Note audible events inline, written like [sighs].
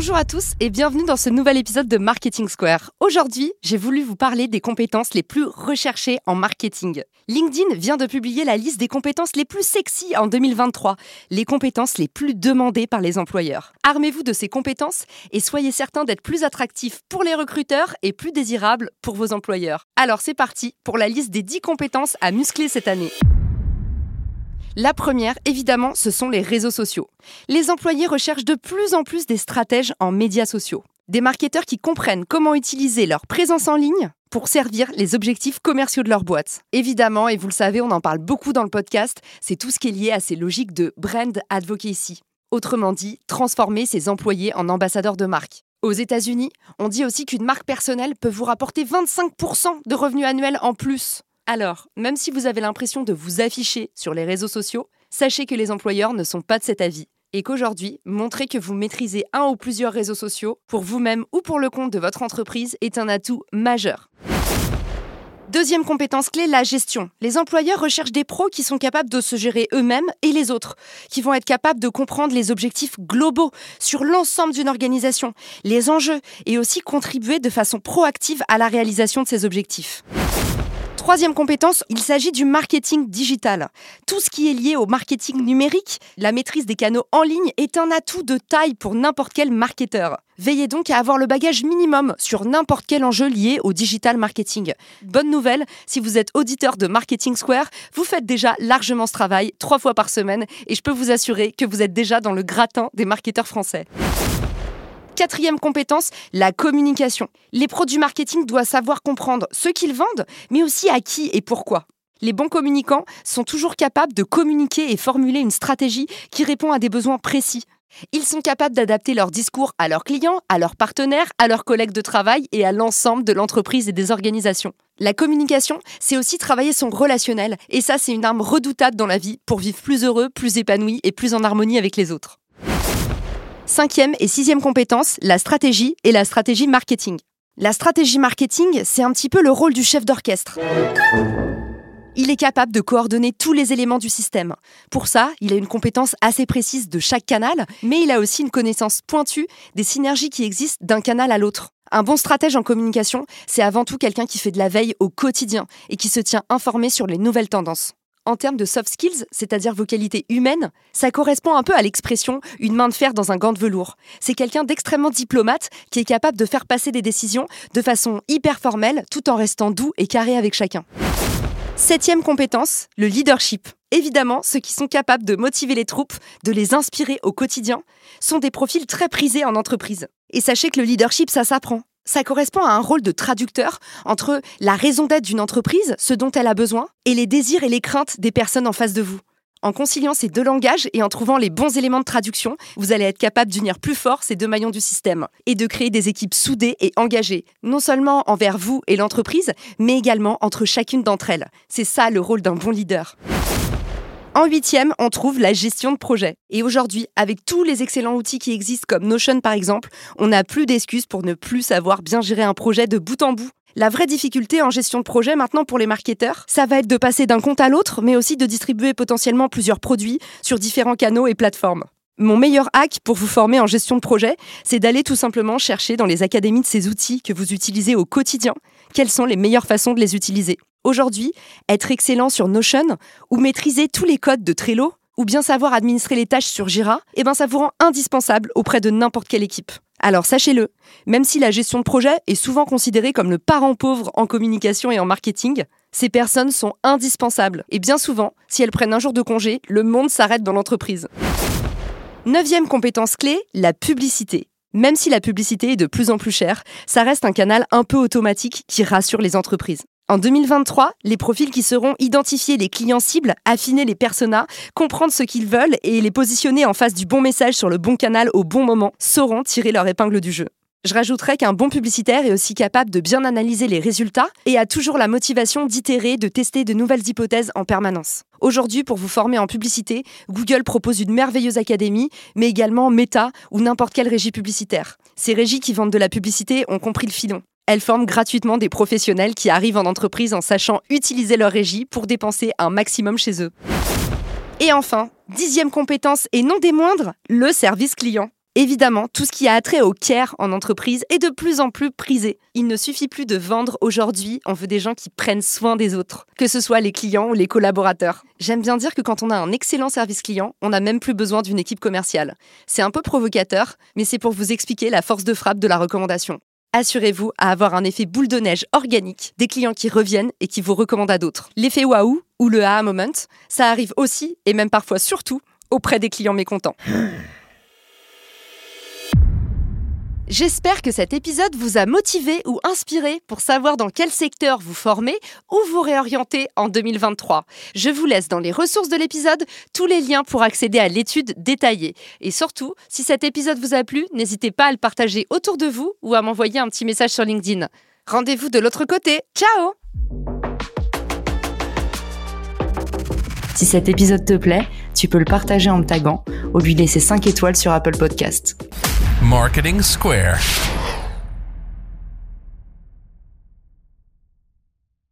Bonjour à tous et bienvenue dans ce nouvel épisode de Marketing Square. Aujourd'hui, j'ai voulu vous parler des compétences les plus recherchées en marketing. LinkedIn vient de publier la liste des compétences les plus sexy en 2023, les compétences les plus demandées par les employeurs. Armez-vous de ces compétences et soyez certain d'être plus attractif pour les recruteurs et plus désirable pour vos employeurs. Alors c'est parti pour la liste des 10 compétences à muscler cette année. La première, évidemment, ce sont les réseaux sociaux. Les employés recherchent de plus en plus des stratèges en médias sociaux. Des marketeurs qui comprennent comment utiliser leur présence en ligne pour servir les objectifs commerciaux de leur boîte. Évidemment, et vous le savez, on en parle beaucoup dans le podcast, c'est tout ce qui est lié à ces logiques de brand advocacy. Autrement dit, transformer ses employés en ambassadeurs de marque. Aux États-Unis, on dit aussi qu'une marque personnelle peut vous rapporter 25% de revenus annuels en plus. Alors, même si vous avez l'impression de vous afficher sur les réseaux sociaux, sachez que les employeurs ne sont pas de cet avis et qu'aujourd'hui, montrer que vous maîtrisez un ou plusieurs réseaux sociaux pour vous-même ou pour le compte de votre entreprise est un atout majeur. Deuxième compétence clé, la gestion. Les employeurs recherchent des pros qui sont capables de se gérer eux-mêmes et les autres, qui vont être capables de comprendre les objectifs globaux sur l'ensemble d'une organisation, les enjeux, et aussi contribuer de façon proactive à la réalisation de ces objectifs. Troisième compétence, il s'agit du marketing digital. Tout ce qui est lié au marketing numérique, la maîtrise des canaux en ligne est un atout de taille pour n'importe quel marketeur. Veillez donc à avoir le bagage minimum sur n'importe quel enjeu lié au digital marketing. Bonne nouvelle, si vous êtes auditeur de Marketing Square, vous faites déjà largement ce travail trois fois par semaine et je peux vous assurer que vous êtes déjà dans le gratin des marketeurs français. Quatrième compétence, la communication. Les produits marketing doivent savoir comprendre ce qu'ils vendent, mais aussi à qui et pourquoi. Les bons communicants sont toujours capables de communiquer et formuler une stratégie qui répond à des besoins précis. Ils sont capables d'adapter leur discours à leurs clients, à leurs partenaires, à leurs collègues de travail et à l'ensemble de l'entreprise et des organisations. La communication, c'est aussi travailler son relationnel, et ça c'est une arme redoutable dans la vie pour vivre plus heureux, plus épanoui et plus en harmonie avec les autres. Cinquième et sixième compétence, la stratégie et la stratégie marketing. La stratégie marketing, c'est un petit peu le rôle du chef d'orchestre. Il est capable de coordonner tous les éléments du système. Pour ça, il a une compétence assez précise de chaque canal, mais il a aussi une connaissance pointue des synergies qui existent d'un canal à l'autre. Un bon stratège en communication, c'est avant tout quelqu'un qui fait de la veille au quotidien et qui se tient informé sur les nouvelles tendances en termes de soft skills, c'est-à-dire vos qualités humaines, ça correspond un peu à l'expression une main de fer dans un gant de velours. C'est quelqu'un d'extrêmement diplomate qui est capable de faire passer des décisions de façon hyper formelle tout en restant doux et carré avec chacun. Septième compétence, le leadership. Évidemment, ceux qui sont capables de motiver les troupes, de les inspirer au quotidien, sont des profils très prisés en entreprise. Et sachez que le leadership, ça s'apprend ça correspond à un rôle de traducteur entre la raison d'être d'une entreprise, ce dont elle a besoin, et les désirs et les craintes des personnes en face de vous. En conciliant ces deux langages et en trouvant les bons éléments de traduction, vous allez être capable d'unir plus fort ces deux maillons du système et de créer des équipes soudées et engagées, non seulement envers vous et l'entreprise, mais également entre chacune d'entre elles. C'est ça le rôle d'un bon leader. En huitième, on trouve la gestion de projet. Et aujourd'hui, avec tous les excellents outils qui existent comme Notion par exemple, on n'a plus d'excuses pour ne plus savoir bien gérer un projet de bout en bout. La vraie difficulté en gestion de projet maintenant pour les marketeurs, ça va être de passer d'un compte à l'autre, mais aussi de distribuer potentiellement plusieurs produits sur différents canaux et plateformes. Mon meilleur hack pour vous former en gestion de projet, c'est d'aller tout simplement chercher dans les académies de ces outils que vous utilisez au quotidien, quelles sont les meilleures façons de les utiliser? Aujourd'hui, être excellent sur Notion ou maîtriser tous les codes de Trello ou bien savoir administrer les tâches sur Jira, eh ben ça vous rend indispensable auprès de n'importe quelle équipe. Alors sachez-le, même si la gestion de projet est souvent considérée comme le parent pauvre en communication et en marketing, ces personnes sont indispensables. Et bien souvent, si elles prennent un jour de congé, le monde s'arrête dans l'entreprise. Neuvième compétence clé, la publicité. Même si la publicité est de plus en plus chère, ça reste un canal un peu automatique qui rassure les entreprises. En 2023, les profils qui seront identifier les clients cibles, affiner les personas, comprendre ce qu'ils veulent et les positionner en face du bon message sur le bon canal au bon moment sauront tirer leur épingle du jeu. Je rajouterais qu'un bon publicitaire est aussi capable de bien analyser les résultats et a toujours la motivation d'itérer, de tester de nouvelles hypothèses en permanence. Aujourd'hui, pour vous former en publicité, Google propose une merveilleuse académie, mais également Meta ou n'importe quelle régie publicitaire. Ces régies qui vendent de la publicité ont compris le filon. Elles forment gratuitement des professionnels qui arrivent en entreprise en sachant utiliser leur régie pour dépenser un maximum chez eux. Et enfin, dixième compétence et non des moindres, le service client. Évidemment, tout ce qui a attrait au care en entreprise est de plus en plus prisé. Il ne suffit plus de vendre aujourd'hui, on veut des gens qui prennent soin des autres, que ce soit les clients ou les collaborateurs. J'aime bien dire que quand on a un excellent service client, on n'a même plus besoin d'une équipe commerciale. C'est un peu provocateur, mais c'est pour vous expliquer la force de frappe de la recommandation. Assurez-vous à avoir un effet boule de neige organique, des clients qui reviennent et qui vous recommandent à d'autres. L'effet waouh ou le aha moment, ça arrive aussi, et même parfois surtout, auprès des clients mécontents. [sighs] J'espère que cet épisode vous a motivé ou inspiré pour savoir dans quel secteur vous formez ou vous réorienter en 2023. Je vous laisse dans les ressources de l'épisode tous les liens pour accéder à l'étude détaillée. Et surtout, si cet épisode vous a plu, n'hésitez pas à le partager autour de vous ou à m'envoyer un petit message sur LinkedIn. Rendez-vous de l'autre côté. Ciao Si cet épisode te plaît, tu peux le partager en me taguant ou lui laisser 5 étoiles sur Apple Podcast. Marketing Square.